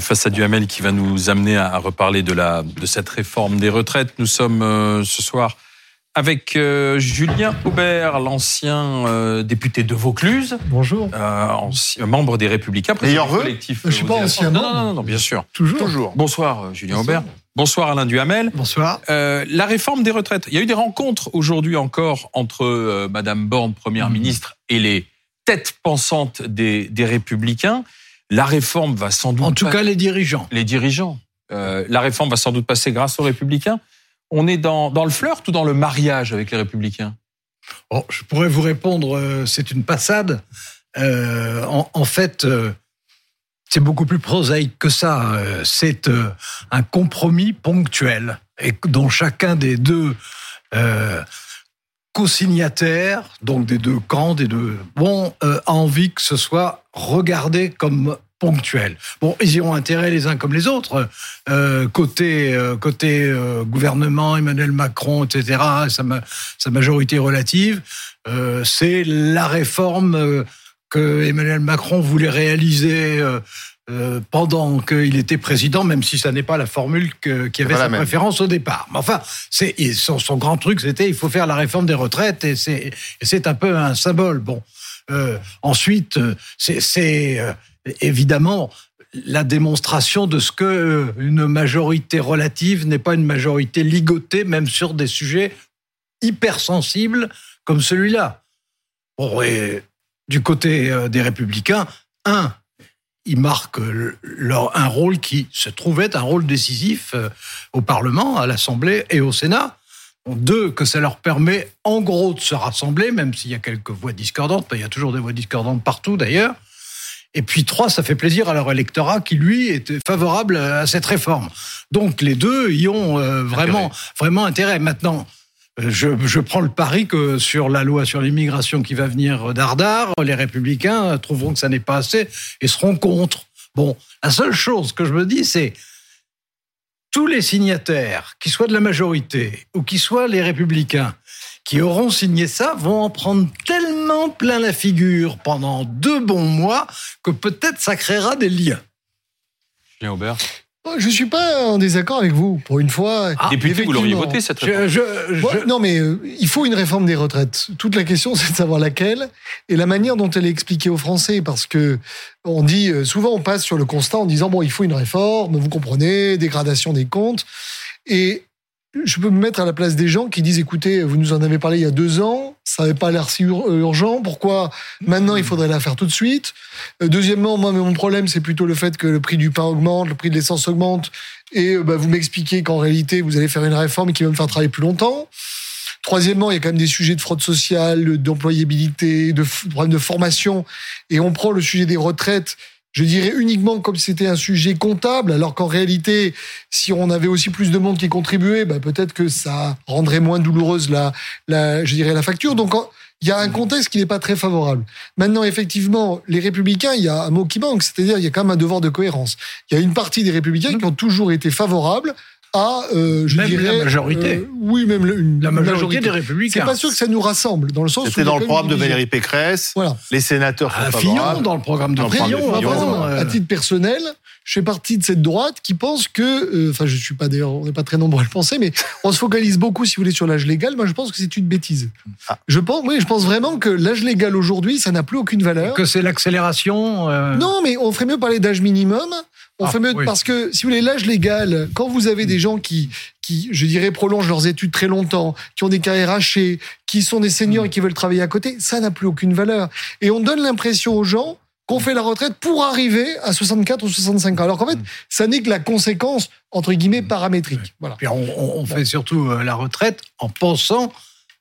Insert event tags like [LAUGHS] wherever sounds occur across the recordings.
face à Duhamel qui va nous amener à reparler de, la, de cette réforme des retraites. Nous sommes euh, ce soir avec euh, Julien Aubert, l'ancien euh, député de Vaucluse. Bonjour. ancien, membre des Républicains. Meilleur vœu collectif. Je suis pas ancien non, non, non, bien sûr. Toujours. Toujours. Bonsoir Julien Aubert. Bonsoir Alain Duhamel. Bonsoir. la réforme des retraites. Il y a eu des rencontres aujourd'hui encore entre Madame Borne, Première mmh. ministre, et les têtes pensantes des, des Républicains. La réforme va sans doute. En tout cas, les dirigeants. Les dirigeants. Euh, la réforme va sans doute passer grâce aux Républicains. On est dans, dans le flirt ou dans le mariage avec les Républicains? Oh, Je pourrais vous répondre, euh, c'est une passade. Euh, en, en, fait, c'est beaucoup plus prosaïque que ça. C'est un compromis ponctuel et dont chacun des deux co-signataires, donc des deux camps, des deux, bon, euh, a envie que ce soit regardé comme ponctuel. Bon, ils ont intérêt les uns comme les autres. Euh, côté euh, côté euh, gouvernement, Emmanuel Macron, etc., sa, sa majorité relative, euh, c'est la réforme que Emmanuel Macron voulait réaliser euh, pendant qu'il était président, même si ça n'est pas la formule qui avait sa préférence au départ. Mais enfin, c'est son, son, grand truc, c'était il faut faire la réforme des retraites et c'est c'est un peu un symbole. Bon, euh, ensuite, euh, c'est euh, évidemment la démonstration de ce que une majorité relative n'est pas une majorité ligotée, même sur des sujets hypersensibles comme celui-là. Bon, et du côté des républicains, un, ils marquent leur, un rôle qui se trouvait un rôle décisif euh, au Parlement, à l'Assemblée et au Sénat. Deux, que ça leur permet en gros de se rassembler, même s'il y a quelques voix discordantes, il y a toujours des voix discordantes partout d'ailleurs. Et puis trois, ça fait plaisir à leur électorat qui, lui, était favorable à cette réforme. Donc les deux y ont euh, vraiment, vraiment intérêt. Maintenant, je, prends le pari que sur la loi sur l'immigration qui va venir d'Ardard, les républicains trouveront que ça n'est pas assez et seront contre. Bon, la seule chose que je me dis, c'est tous les signataires, qui soient de la majorité ou qui soient les républicains, qui auront signé ça, vont en prendre tellement plein la figure pendant deux bons mois que peut-être ça créera des liens. Julien Aubert je ne suis pas en désaccord avec vous. Pour une fois. Ah, député, vous l'auriez voté cette réforme. Je, non, mais euh, il faut une réforme des retraites. Toute la question, [LAUGHS] c'est de savoir laquelle et la manière dont elle est expliquée aux Français. Parce que on dit euh, souvent, on passe sur le constat en disant bon, il faut une réforme. Vous comprenez, dégradation des comptes. Et je peux me mettre à la place des gens qui disent écoutez, vous nous en avez parlé il y a deux ans, ça n'avait pas l'air si euh, urgent, pourquoi maintenant il faudrait la faire tout de suite? Euh, Deuxièmement, moi, mon problème, c'est plutôt le fait que le prix du pain augmente, le prix de l'essence augmente, et euh, bah, vous m'expliquez qu'en réalité, vous allez faire une réforme qui va me faire travailler plus longtemps. Troisièmement, il y a quand même des sujets de fraude sociale, d'employabilité, de problèmes de formation, et on prend le sujet des retraites je dirais uniquement comme c'était un sujet comptable, alors qu'en réalité, si on avait aussi plus de monde qui contribuait, bah peut-être que ça rendrait moins douloureuse la, la, je dirais la facture. Donc il y a un contexte qui n'est pas très favorable. Maintenant, effectivement, les républicains, il y a un mot qui manque, c'est-à-dire il y a quand même un devoir de cohérence. Il y a une partie des républicains qui ont toujours été favorables à, euh, je même dirais, la majorité. Euh, oui, même une, la majorité, des républicains. C'est pas sûr que ça nous rassemble, dans le sens. C'était dans le programme de Valérie Pécresse. Voilà. Les sénateurs sont à Fillon, dans le programme de Fillon. Fillon euh... À titre personnel, je fais partie de cette droite qui pense que, euh, enfin, je suis pas d'ailleurs, on n'est pas très nombreux à le penser, mais on se focalise beaucoup, si vous voulez, sur l'âge légal. Moi, je pense que c'est une bêtise. Ah. Je pense, oui, je pense vraiment que l'âge légal aujourd'hui, ça n'a plus aucune valeur. Que c'est l'accélération. Euh... Non, mais on ferait mieux parler d'âge minimum. On ah, fait mieux parce que si vous voulez l'âge légal, quand vous avez des gens qui qui, je dirais, prolongent leurs études très longtemps, qui ont des carrières hachées, qui sont des seniors et qui veulent travailler à côté, ça n'a plus aucune valeur. Et on donne l'impression aux gens qu'on fait la retraite pour arriver à 64 ou 65 ans. Alors qu'en fait, ça n'est que la conséquence, entre guillemets, paramétrique. Voilà. Puis on, on fait surtout euh, la retraite en pensant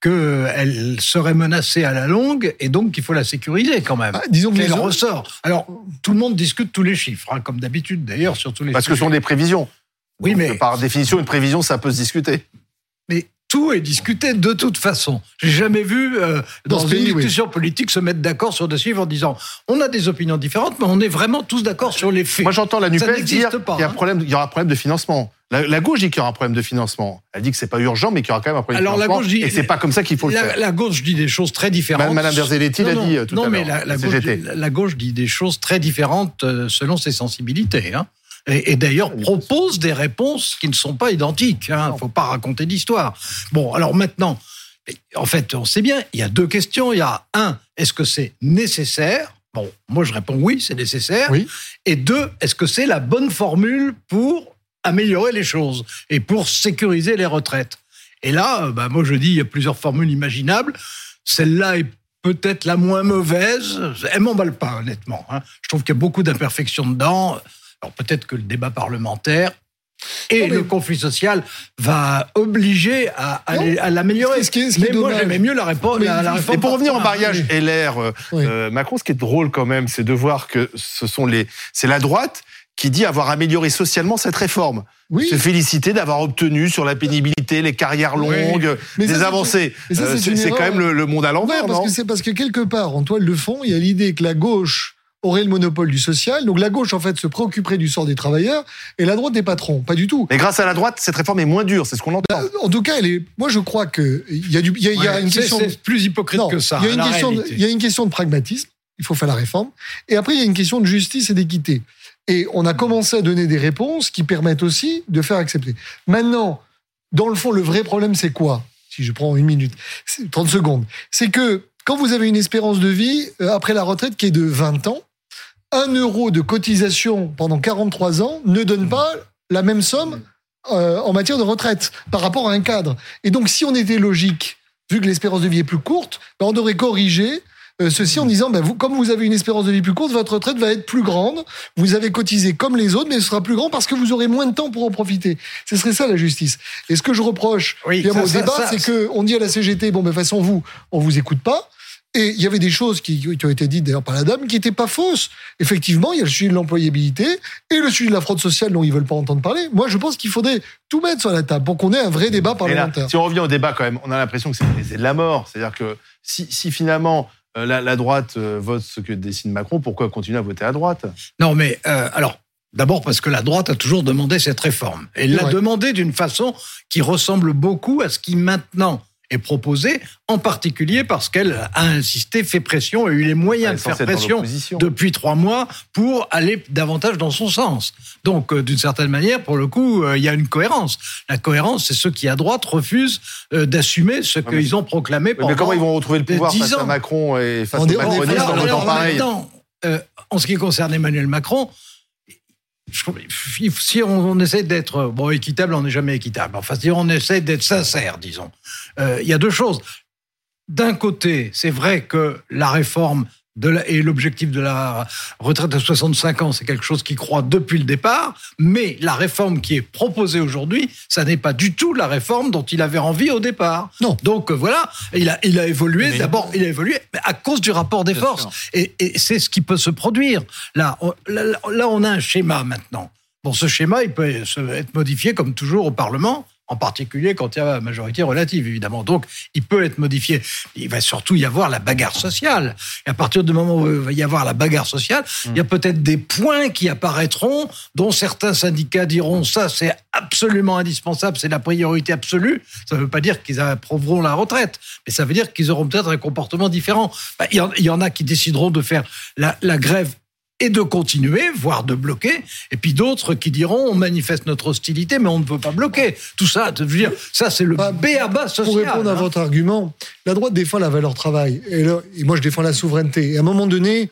qu'elle serait menacée à la longue et donc qu'il faut la sécuriser quand même. Ah, disons qu'elle ressort. Alors, tout le monde discute tous les chiffres, hein, comme d'habitude d'ailleurs, sur tous les Parce que ce sont des prévisions. Oui, mais. Par définition, une prévision, ça peut se discuter. Mais tout est discuté de toute façon. J'ai jamais vu euh, dans, une discussion politique se mettre d'accord sur des chiffres en disant on a des opinions différentes, mais on est vraiment tous d'accord sur les faits. Moi, j'entends la Nupes dire qu'il y, a un hein. problème, il y aura un problème de financement. La, gauche dit qu'il y aura un problème de financement. Elle dit que c'est pas urgent, mais qu'il y aura quand même un problème Alors, de financement. La gauche dit, et c'est pas comme ça qu'il faut le la, faire. La gauche dit des choses très différentes. Madame Verzelletti l'a dit euh, tout non, à l'heure. Non, mais la, gauche, la, gauche, dit des choses très différentes euh, selon ses sensibilités. Hein. Et, d'ailleurs propose des réponses qui ne sont pas identiques. Il hein, ne faut pas raconter d'histoire. Bon, alors maintenant, en fait, on sait bien, il y a deux questions. Il y a un, est-ce que c'est nécessaire? Bon, moi je réponds oui, c'est nécessaire. Oui. Et deux, est-ce que c'est la bonne formule pour améliorer les choses et pour sécuriser les retraites? Et là, bah, moi je dis, il y a plusieurs formules imaginables. Celle-là est peut-être la moins mauvaise. Elle m'emballe pas, honnêtement. Hein. Je trouve qu'il y a beaucoup d'imperfections dedans. Alors peut-être que le débat parlementaire et le conflit social va obliger à, à, l'améliorer. mais moi, j'aimais mieux la réponse. Et pour revenir au mariage LR, euh, euh, Macron, ce qui est drôle quand même, c'est de voir que ce sont les, c'est la droite qui dit avoir amélioré socialement cette réforme. Oui. Se féliciter d'avoir obtenu sur la pénibilité, les carrières longues, des avancées. Euh, c'est quand même le, monde à l'envers, parce que c'est parce que quelque part, en toile de fond, il y a l'idée que la gauche aurait le monopole du social. Donc la gauche, en fait, se préoccuperait du sort des travailleurs et la droite des patrons. Pas du tout. Mais grâce à la droite, cette réforme est moins dure, c'est ce qu'on entend. Bah, en tout cas, elle est... moi je crois qu'il y a, du... y a, y a une question. C'est plus hypocrite que ça. Il y, a une question de... y a une question de pragmatisme. Il faut faire la réforme. Et après, il y a une question de justice et d'équité. Et on a commencé à donner des réponses qui permettent aussi de faire accepter. Maintenant, dans le fond, le vrai problème, c'est quoi? Si je prends une minute, 30 secondes. C'est que quand vous avez une espérance de vie euh, après la retraite qui est de 20 ans, un euro de cotisation pendant 43 ans ne donne pas la même somme euh, en matière de retraite par rapport à un cadre. Et donc, si on était logique, vu que l'espérance de vie est plus courte, ben, on devrait corriger euh, ceci en disant, ben vous, comme vous avez une espérance de vie plus courte, votre retraite va être plus grande. Vous avez cotisé comme les autres, mais ce sera plus grand parce que vous aurez moins de temps pour en profiter. Ce serait ça la justice. Et ce que je reproche oui, au débat, c'est que on dit à la CGT, bon, ben, de toute façon, vous, on vous écoute pas. Et il y avait des choses qui, qui ont été dites d'ailleurs par la dame qui n'étaient pas fausses. Effectivement, il y a le sujet de l'employabilité et le sujet de la fraude sociale dont ils veulent pas entendre parler. Moi, je pense qu'il faudrait tout mettre sur la table pour qu'on ait un vrai débat parlementaire. si on revient au débat quand même, on a l'impression que c'est de la mort. C'est-à-dire que si, si finalement euh, la, droite euh, vote ce que décide Macron, pourquoi continuer à voter à droite? Non, mais euh, alors. D'abord parce que la droite a toujours demandé cette réforme. Elle l'a demandé d'une façon qui ressemble beaucoup à ce qui maintenant est proposée, en particulier parce qu'elle a insisté, fait pression, a eu les moyens de faire pression depuis trois mois pour aller davantage dans son sens. Donc, euh, d'une certaine manière, pour le coup, euh, il y a une cohérence. La cohérence, c'est ceux qui, à droite, refusent euh, d'assumer ce qu'ils ont proclamé pendant Mais comment ils vont retrouver le pouvoir face à Macron et face aux macronistes en votant pareil En ce qui concerne Emmanuel Macron, si on, essaie d'être bon équitable, on n'est jamais équitable. Enfin, si on essaie d'être sincère, disons, euh, il y a deux choses. D'un côté, c'est vrai que la réforme et l'objectif de la retraite à 65 ans, c'est quelque chose qui croit depuis le départ, mais la réforme qui est proposée aujourd'hui, ça n'est pas du tout la réforme dont il avait envie au départ. Non. Donc euh, voilà, il a, il a évolué, d'abord, il a évolué à cause du rapport des forces. Et, c'est ce qui peut se produire. Là, là, on a un schéma maintenant. Bon, ce schéma, il peut être modifié comme toujours au Parlement en particulier quand il y a la majorité relative, évidemment. Donc, il peut être modifié. Il va surtout y avoir la bagarre sociale. Et à partir du moment où il va y avoir la bagarre sociale, il y a peut-être des points qui apparaîtront, dont certains syndicats diront ça, c'est absolument indispensable, c'est la priorité absolue. Ça ne veut pas dire qu'ils approuveront la retraite, mais ça veut dire qu'ils auront peut-être un comportement différent. Bah, il y en a qui décideront de faire la, la grève et de continuer, voire de bloquer, et puis d'autres qui diront on manifeste notre hostilité, mais on ne veut pas bloquer. Tout ça, je veux dire, ça c'est le bah, B à bas social. Pour répondre à hein. votre argument, la droite défend la valeur travail, et, et moi je défends la souveraineté. Et à un moment donné,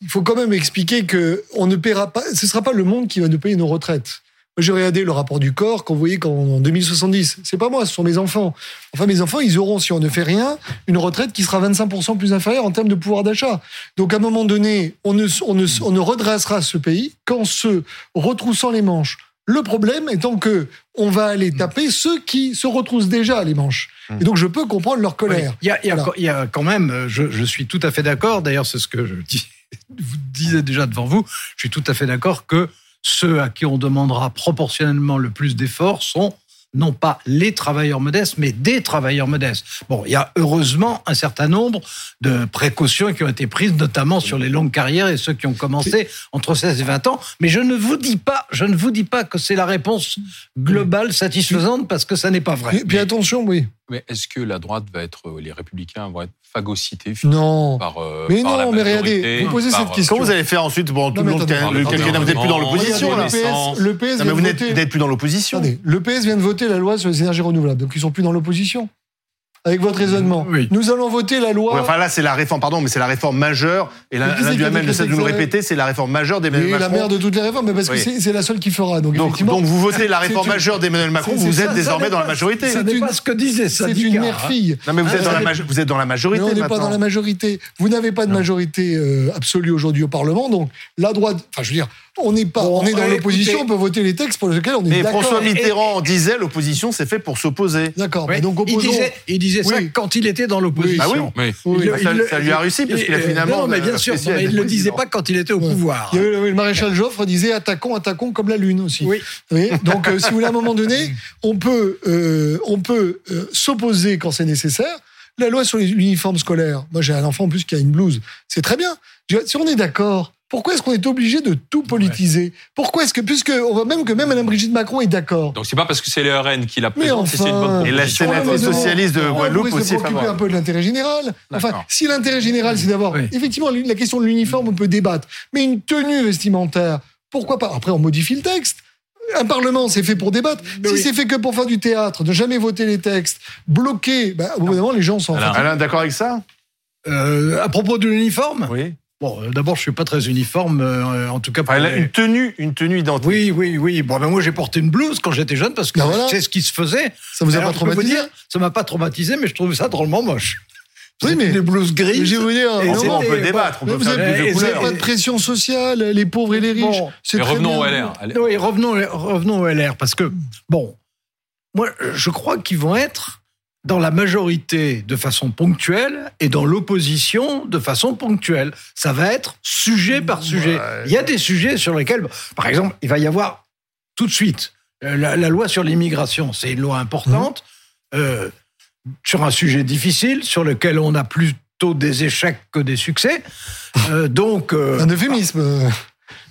il faut quand même expliquer que on ne paiera pas, ce sera pas le monde qui va nous payer nos retraites. J'ai regardé le rapport du corps qu'on voyait qu'en 2070, c'est pas moi, ce sont mes enfants. Enfin, mes enfants, ils auront, si on ne fait rien, une retraite qui sera 25% plus inférieure en termes de pouvoir d'achat. Donc, à un moment donné, on ne, on ne, on ne redressera ce pays qu'en se retroussant les manches. Le problème étant que on va aller taper ceux qui se retroussent déjà les manches. Et donc je peux comprendre leur colère. Il y, y, a quand même, je, je suis tout à fait d'accord. D'ailleurs, c'est ce que je dis, [LAUGHS] vous disais déjà devant vous. Je suis tout à fait d'accord que ceux à qui on demandera proportionnellement le plus d'efforts sont non pas les travailleurs modestes, mais des travailleurs modestes. Bon, il y a heureusement un certain nombre de précautions qui ont été prises, notamment sur les longues carrières et ceux qui ont commencé entre 16 et 20 ans. Mais je ne vous dis pas, je ne vous dis pas que c'est la réponse globale satisfaisante parce que ça n'est pas vrai. Puis, attention, oui. Mais est-ce que la droite va être, euh, les républicains vont être phagocytés Non. par, euh, Mais par la non, mais regardez, vous posez par, cette euh, question. Comment vous allez faire ensuite bon, tout Non, le attendez, le quinquennat, vous n'êtes plus dans l'opposition là. Le PS, le PS Non, vient mais vous n'êtes plus dans l'opposition. Le PS vient de voter la loi sur les énergies renouvelables, donc ils sont plus dans l'opposition. Avec votre raisonnement. Oui. Nous allons voter la loi. Ouais, enfin là, c'est la réforme, pardon, mais c'est la réforme majeure. Et Mais l'un qui c'est l'un qui du a Hamel ne cesse de nous le répéter, c'est la réforme majeure d'Emmanuel et la Macron. mère de toutes les réformes, mais parce que Oui. c'est la seule qui fera. Donc, Donc, effectivement, donc vous votez la réforme majeure d'Emmanuel Macron, vous êtes désormais dans la majorité. C'est une- pas ce que disaient les c'est une mère-fille. Non, mais vous Ah, êtes dans la vous êtes dans la majorité on n'est pas dans la majorité. Vous n'avez pas de majorité euh, absolue aujourd'hui au Parlement, donc la droite. Enfin, je veux dire, on n'est pas. Bon, on est dans euh, l'opposition. On peut voter les textes pour lesquels on est Mais d'accord. François Mitterrand disait l'opposition, c'est fait pour s'opposer. D'accord. Oui, mais donc il opposons. disait, il disait ça quand il était dans l'opposition. Ah oui Oui. Oui. Il le- Bah, ça- il le- ça lui a réussi, parce qu'il a il- finalement, Non, mais bien euh, sûr, apprécié non, mais il ne le disait pas quand il était au pouvoir. Il y avait le, le maréchal Joffre disait attaquons, attaquons comme la lune aussi. Oui. Donc, euh, si vous voulez, à un moment donné, on peut, euh, on peut euh, s'opposer quand c'est nécessaire. La loi sur les uniformes scolaires, moi j'ai un enfant en plus qui a une blouse, c'est très bien. Si on est d'accord, pourquoi est-ce qu'on est obligé de tout politiser? Pourquoi est-ce que, puisque on voit même que même Mme Brigitte Macron est d'accord. Donc c'est pas parce que c'est les RN qui la Mais présentent, si c'est une enfin. bonne Et la sénatrice socialiste de Guadeloupe aussi se préoccuper un peu de l'intérêt général. Enfin, D'accord. si l'intérêt général, c'est d'avoir Oui. effectivement la question de l'uniforme, on peut débattre, mais une tenue vestimentaire, pourquoi pas? Après, on modifie le texte. Un parlement, c'est fait pour débattre. Mais si oui. c'est fait que pour faire du théâtre, de jamais voter les textes, bloquer, bah, au bout d'un moment, les gens s'en foutent. Alain, d'accord avec ça? Euh, à propos de l'uniforme, Oui. Bon, euh, d'abord, je suis pas très uniforme, euh, en tout cas. pour Enfin, elle a les- une tenue, une tenue identique. Oui, oui, oui. Bon, ben moi, j'ai porté une blouse quand j'étais jeune parce que Ben voilà. c'est ce qui se faisait. Ça vous a Alors, pas traumatisé dire, Ça m'a pas traumatisé, mais je trouvais ça drôlement moche. Oui, mais- des blouses grises. Je vous dire, Et non, Enfin, on peut débattre, on mais peut vous faire avez, plus de et- vous avez couleurs. pas de pression sociale, les pauvres et les riches. Bon. c'est Mais très revenons au bien. LR. Allez. Oui, revenons, revenons au LR, parce que, bon, moi, je crois qu'ils vont être dans la majorité de façon ponctuelle et dans l'opposition de façon ponctuelle. Ça va être sujet par sujet. Ouais. Il y a des sujets sur lesquels, par exemple, il va y avoir tout de suite euh, la, la loi sur l'immigration. C'est une loi importante euh, sur un sujet difficile, sur lequel on a plutôt des échecs que des succès. Euh, donc, euh, Un euphémisme.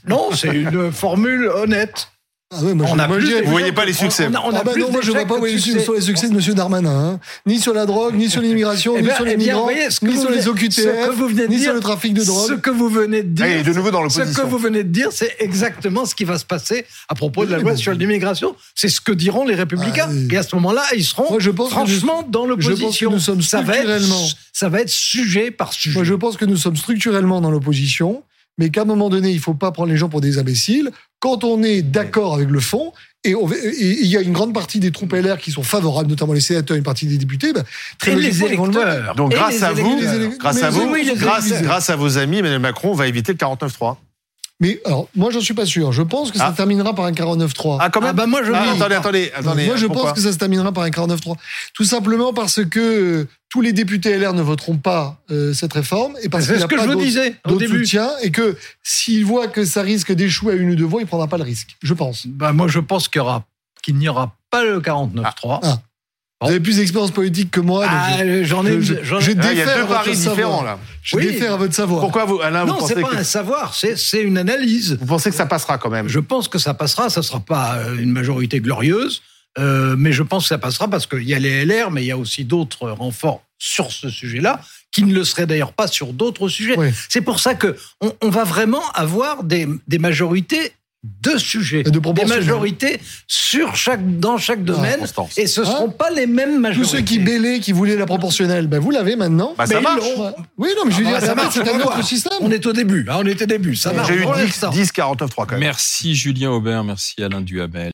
non, c'est une formule honnête. Ah ouais, moi, On je, a moi, plus Vous voyez pas les succès. On a, on a Ah bah plus non, moi je vois pas où de est succès. sur les succès de M. Darmanin. hein. Ni sur la drogue, ni sur l'immigration, ni ben, sur les migrants, voyez, ce ni sur les OQTF, ce que vous venez de ni dire, sur le trafic de Ce drogue. que vous venez de dire, de nouveau dans ce que vous venez de dire, c'est exactement ce qui va se passer à propos de la loi sur l'immigration. C'est ce que diront les républicains. Ah, oui. Et à ce moment-là, ils seront Moi, je pense franchement dans je pense que l'opposition. nous sommes structurellement- ça va être sujet par sujet. Moi, je pense que nous sommes structurellement dans l'opposition, mais qu'à un moment donné, il faut pas prendre les gens pour des imbéciles. Quand on est d'accord avec le fond, et il y a une grande partie des troupes LR qui sont favorables, notamment les sénateurs, une partie des députés, bah, très Et les électeurs. Donc grâce à vous, grâce à vous, grâce, à vos amis, Emmanuel Macron, on va éviter le 49-3. Mais alors, moi, j'en suis pas sûr. Je pense que ça Ah. terminera par un 49-3. Ah, quand même Ah bah moi je Ah, attendez, attendez, attendez. Moi, je pourquoi pense que ça se terminera par un 49-3. Tout simplement parce que euh, tous les députés LR ne voteront pas euh, cette réforme et parce qu'il C'est n'y ce a que pas je vous d'autres- disais au d'autres début. soutiens et que s'il voit que ça risque d'échouer à une ou deux voix, il prendra pas le risque. Je pense. Bah, moi je pense qu'il y aura qu'il n'y aura pas le 49-3. Vous avez plus d'expérience politique que moi. Ah, je- j'en ai, je- j'en ai- je Ah, Il y a deux paris savoir. différents là. Je Oui. à votre savoir. Pourquoi vous, Alain, vous Non, c'est pensez, pas que, un savoir, c'est c'est une analyse. vous pensez que ça passera quand même? Je pense que ça passera. Ça sera pas euh, une majorité glorieuse, euh, mais je pense que ça passera parce qu'il y a les LR, mais il y a aussi d'autres renforts sur ce sujet-là, qui ne le seraient d'ailleurs pas sur d'autres sujets. Oui. C'est pour ça que on, on va vraiment avoir des, des majorités de sujets, Et de des majorités sur chaque dans chaque domaine, et ce ne seront pas les mêmes Tous majorités. ceux qui bêlaient, qui voulaient la proportionnelle, ben vous l'avez maintenant. Bah, ça Mais marche. Oui, non, mais je veux Ah, dire, bah, ça ça marche, c'est un autre système. On est au début, hein, on est au début. Ça marche J'ai eu pour 10, l'instant. 10 49-3 quand même. Merci Julien Aubert, merci Alain Duhamel.